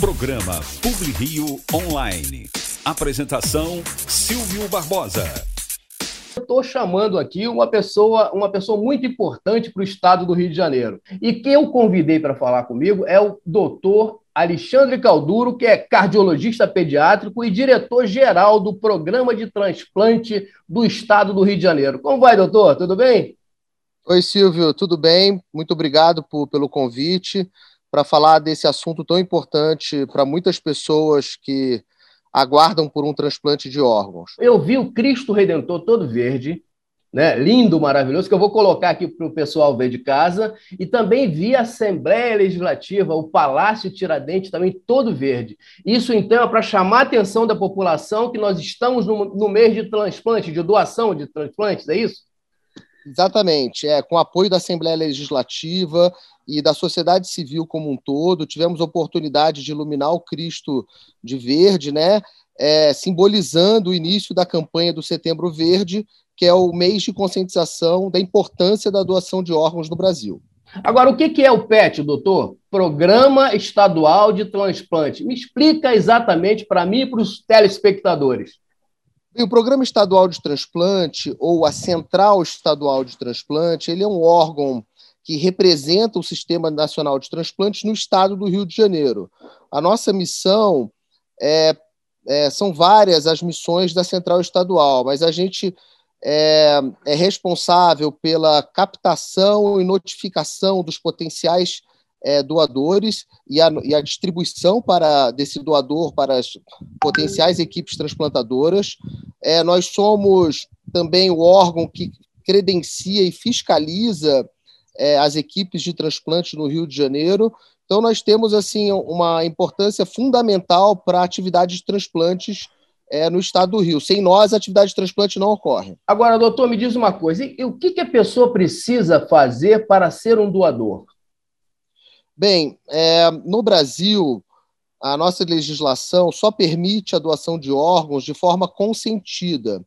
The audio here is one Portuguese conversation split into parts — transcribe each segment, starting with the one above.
Programa PubliRio Online. Apresentação Silvio Barbosa. Estou chamando aqui uma pessoa, uma pessoa muito importante para o estado do Rio de Janeiro. E quem eu convidei para falar comigo é o doutor Alexandre Calduro, que é cardiologista pediátrico e diretor-geral do Programa de Transplante do Estado do Rio de Janeiro. Como vai, doutor? Tudo bem? Oi, Silvio, tudo bem? Muito obrigado por, pelo convite para falar desse assunto tão importante para muitas pessoas que aguardam por um transplante de órgãos. Eu vi o Cristo Redentor todo verde, né? lindo, maravilhoso, que eu vou colocar aqui para o pessoal ver de casa, e também vi a Assembleia Legislativa, o Palácio Tiradentes, também todo verde. Isso, então, é para chamar a atenção da população que nós estamos no, no mês de transplante, de doação de transplantes, é isso? Exatamente, é com apoio da Assembleia Legislativa e da sociedade civil como um todo, tivemos oportunidade de iluminar o Cristo de verde, né? É, simbolizando o início da campanha do Setembro Verde, que é o mês de conscientização da importância da doação de órgãos no Brasil. Agora, o que é o PET, doutor? Programa Estadual de Transplante. Me explica exatamente para mim e para os telespectadores. E o Programa Estadual de Transplante, ou a Central Estadual de Transplante, ele é um órgão que representa o Sistema Nacional de Transplantes no estado do Rio de Janeiro. A nossa missão é, é, são várias as missões da Central Estadual, mas a gente é, é responsável pela captação e notificação dos potenciais é, doadores e a, e a, distribuição para desse doador para as potenciais equipes transplantadoras. É, nós somos também o órgão que credencia e fiscaliza é, as equipes de transplante no Rio de Janeiro. Então, nós temos assim uma importância fundamental para a atividade de transplantes é, no estado do Rio. Sem nós, a atividade de transplante não ocorre. Agora, doutor, me diz uma coisa: e, e o que, que, a pessoa precisa fazer para ser um doador? Bem, é, no Brasil, a nossa legislação só permite a doação de órgãos de forma consentida.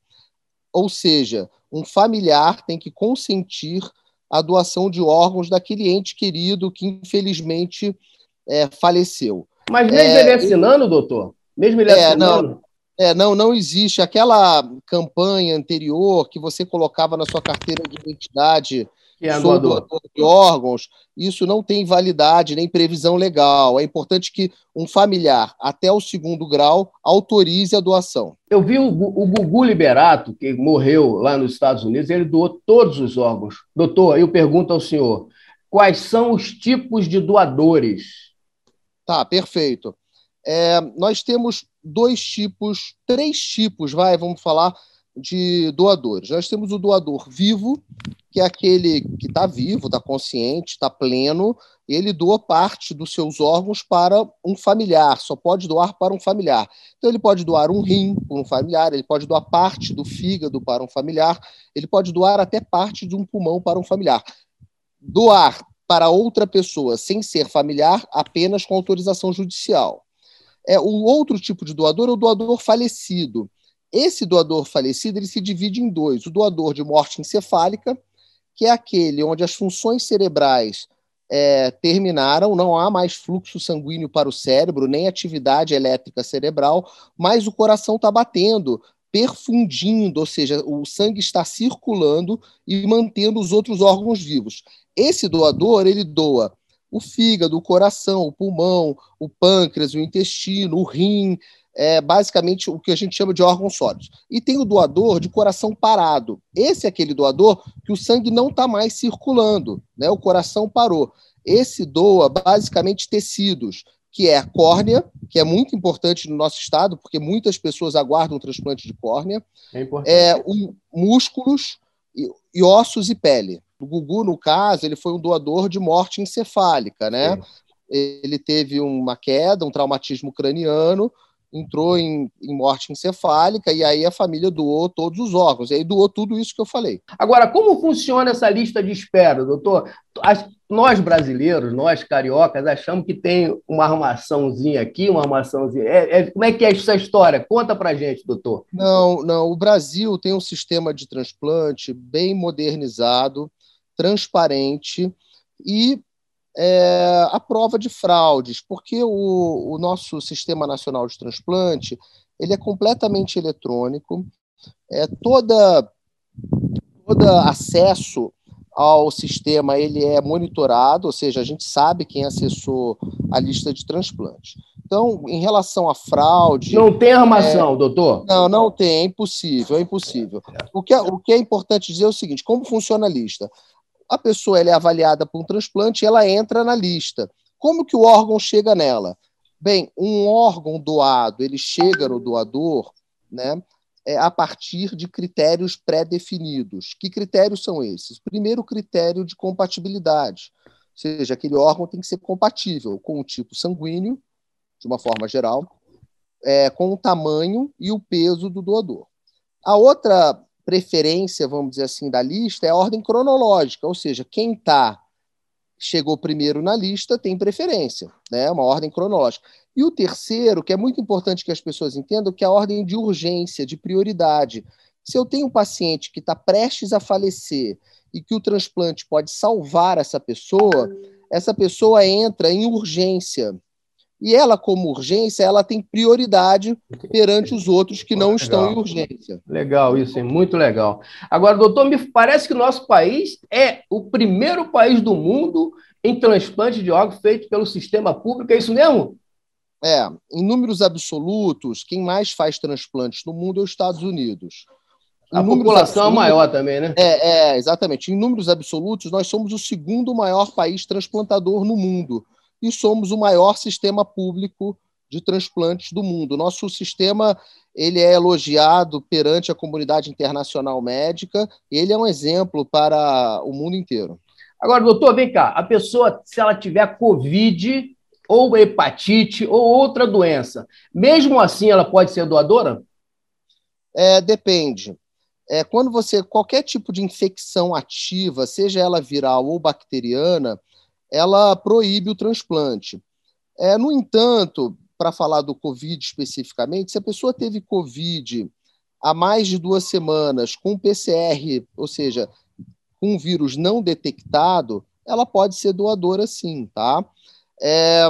Ou seja, um familiar tem que consentir a doação de órgãos daquele ente querido que, infelizmente, é, faleceu. Mas mesmo é, ele assinando, doutor? Mesmo ele é, assinando? Não, é, não, não existe. Aquela campanha anterior que você colocava na sua carteira de identidade é sou doador de órgãos, isso não tem validade nem previsão legal. É importante que um familiar, até o segundo grau, autorize a doação. Eu vi o, o Gugu Liberato, que morreu lá nos Estados Unidos, ele doou todos os órgãos. Doutor, eu pergunto ao senhor, quais são os tipos de doadores? Tá, perfeito. É, nós temos dois tipos, três tipos, vai, vamos falar, de doadores. Nós temos o doador vivo, que é aquele que está vivo, está consciente, está pleno, ele doa parte dos seus órgãos para um familiar, só pode doar para um familiar. Então, ele pode doar um rim para um familiar, ele pode doar parte do fígado para um familiar, ele pode doar até parte de um pulmão para um familiar. Doar para outra pessoa sem ser familiar, apenas com autorização judicial. É, o outro tipo de doador é o doador falecido. Esse doador falecido ele se divide em dois: o doador de morte encefálica, que é aquele onde as funções cerebrais é, terminaram, não há mais fluxo sanguíneo para o cérebro, nem atividade elétrica cerebral, mas o coração está batendo, perfundindo, ou seja, o sangue está circulando e mantendo os outros órgãos vivos. Esse doador, ele doa o fígado, o coração, o pulmão, o pâncreas, o intestino, o rim, é basicamente o que a gente chama de órgãos sólidos. E tem o doador de coração parado. Esse é aquele doador que o sangue não está mais circulando, né? o coração parou. Esse doa basicamente tecidos, que é a córnea, que é muito importante no nosso estado, porque muitas pessoas aguardam o transplante de córnea, é, é um, músculos e, e, ossos e pele. O Gugu, no caso, ele foi um doador de morte encefálica, né? Ele teve uma queda, um traumatismo craniano, entrou em, em, morte encefálica e aí a família doou todos os órgãos. E aí doou tudo isso que eu falei. Agora, como funciona essa lista de espera, doutor? As, nós brasileiros, nós cariocas, achamos que tem uma armaçãozinha aqui, uma armaçãozinha. É, é, como é que é essa história? Conta pra gente, doutor. Não, não. O Brasil tem um sistema de transplante bem modernizado, transparente e é, a prova de fraudes, porque o, o nosso Sistema Nacional de Transplante ele é completamente eletrônico, é, toda, toda acesso ao sistema ele é monitorado, ou seja, a gente sabe quem acessou a lista de transplante. Então, em relação à fraude. Não tem armação, é, doutor? Não, não tem, é impossível, é impossível. O que é, o que é importante dizer é o seguinte: como funciona a lista? A pessoa é avaliada por um transplante e ela entra na lista. Como que o órgão chega nela? Bem, um órgão doado, ele chega no doador, né? é, a partir de critérios pré-definidos. Que critérios são esses? Primeiro, critério de compatibilidade, ou seja, aquele órgão tem que ser compatível com o tipo sanguíneo, de uma forma geral, é, com o tamanho e o peso do doador. A outra preferência, vamos dizer assim, da lista é a ordem cronológica, ou seja, quem está chegou primeiro na lista tem preferência, né? Uma ordem cronológica. E o terceiro, que é muito importante que as pessoas entendam, que é a ordem de urgência, de prioridade. Se eu tenho um paciente que está prestes a falecer e que o transplante pode salvar essa pessoa, essa pessoa entra em urgência. E ela, como urgência, ela tem prioridade perante os outros que não legal. estão em urgência. Legal, isso, é muito legal. Agora, doutor, me parece que nosso país é o primeiro país do mundo em transplante de órgãos feito pelo sistema público, é isso mesmo? É, em números absolutos, quem mais faz transplantes no mundo é os Estados Unidos. Em a população é maior também, né? É, é, exatamente. Em números absolutos, nós somos o segundo maior país transplantador no mundo e somos o maior sistema público de transplantes do mundo. Nosso sistema ele é elogiado perante a comunidade internacional médica e ele é um exemplo para o mundo inteiro. Agora, doutor, vem cá. A pessoa, se ela tiver Covid, ou hepatite, ou outra doença. Mesmo assim, ela pode ser doadora? É, depende. É, quando você. Qualquer tipo de infecção ativa, seja ela viral ou bacteriana, ela proíbe o transplante. É, no entanto, para falar do Covid especificamente, se a pessoa teve Covid há mais de duas semanas com PCR, ou seja, com um vírus não detectado, ela pode ser doadora sim, tá? É,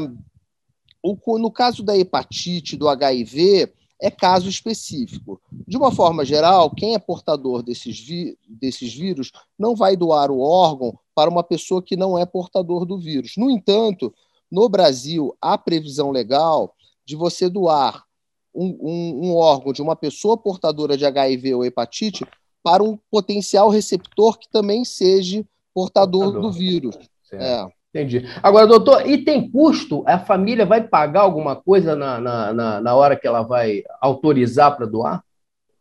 o, no caso da hepatite, do HIV, é caso específico. De uma forma geral, quem é portador desses, vi, desses vírus não vai doar o órgão para uma pessoa que não é portador do vírus. No entanto, no Brasil, há previsão legal de você doar um, um, um órgão de uma pessoa portadora de HIV ou hepatite para um potencial receptor que também seja portador, portador. do vírus. É. Entendi. Agora, doutor, e tem custo? A família vai pagar alguma coisa na, na, na, na hora que ela vai autorizar para doar?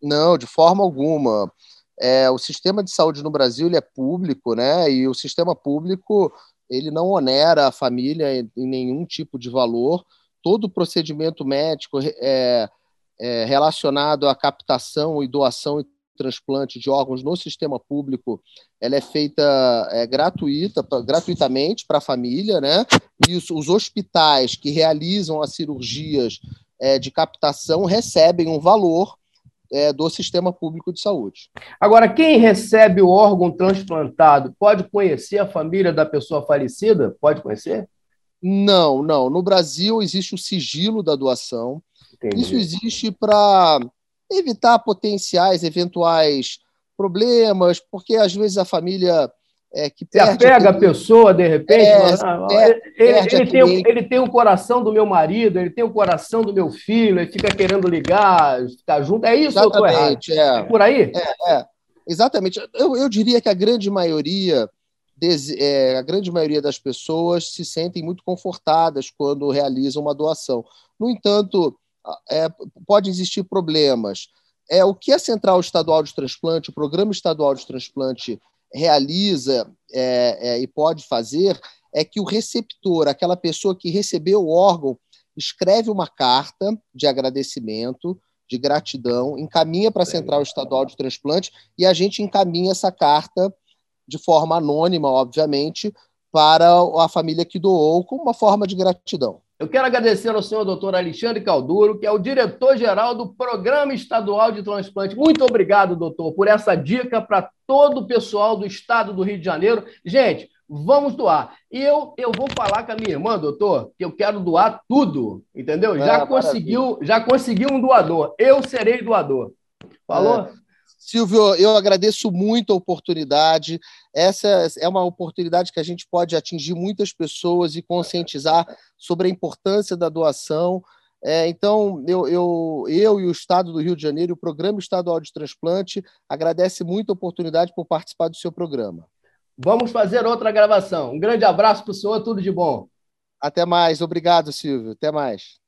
Não, de forma alguma. É, o sistema de saúde no Brasil ele é público, né? E o sistema público ele não onera a família em, nenhum tipo de valor. Todo procedimento médico é, é relacionado à captação e doação transplante de órgãos no sistema público, ela é feita é, gratuita, pra, gratuitamente para a família, né? E os, os, hospitais que realizam as cirurgias é, de captação recebem um valor é, do sistema público de saúde. Agora, quem recebe o órgão transplantado pode conhecer a família da pessoa falecida? Pode conhecer? Não, não. No Brasil existe o sigilo da doação. Entendi. Isso existe para evitar potenciais, eventuais problemas, porque às vezes a família é, que. Você apega a pessoa, de repente. É, ah, ele, ele, tem, ele tem o coração do meu marido, ele tem o coração do meu filho, ele fica querendo ligar, ficar junto. É isso Exatamente, é. é. Por aí? É, é. Exatamente. Eu, eu diria que a grande maioria. É, a grande maioria das pessoas se sentem muito confortadas quando realizam uma doação. No entanto, é, pode existir problemas. É o que a Central Estadual de Transplante, o Programa Estadual de Transplante realiza é, é, e pode fazer é que o receptor, aquela pessoa que recebeu o órgão, escreve uma carta de agradecimento, de gratidão, encaminha para a Central Estadual de Transplante e a gente encaminha essa carta de forma anônima, obviamente, para a família que doou, como uma forma de gratidão. Eu quero agradecer ao senhor doutor Alexandre Calduro, que é o diretor-geral do Programa Estadual de Transplante. Muito obrigado, doutor, por essa dica para todo o pessoal do estado do Rio de Janeiro. Gente, vamos doar. E eu, eu vou falar com a minha irmã, doutor, que eu quero doar tudo, entendeu? Já ah, conseguiu, já conseguiu um doador. Eu serei doador. Falou? É. Silvio, eu agradeço muito a oportunidade. Essa é uma oportunidade que a gente pode atingir muitas pessoas e conscientizar sobre a importância da doação. É, então, eu, eu, eu e o Estado do Rio de Janeiro, o Programa Estadual de Transplante, agradece muito a oportunidade por participar do seu programa. Vamos fazer outra gravação. Um grande abraço para o senhor, tudo de bom. Até mais. Obrigado, Silvio. Até mais.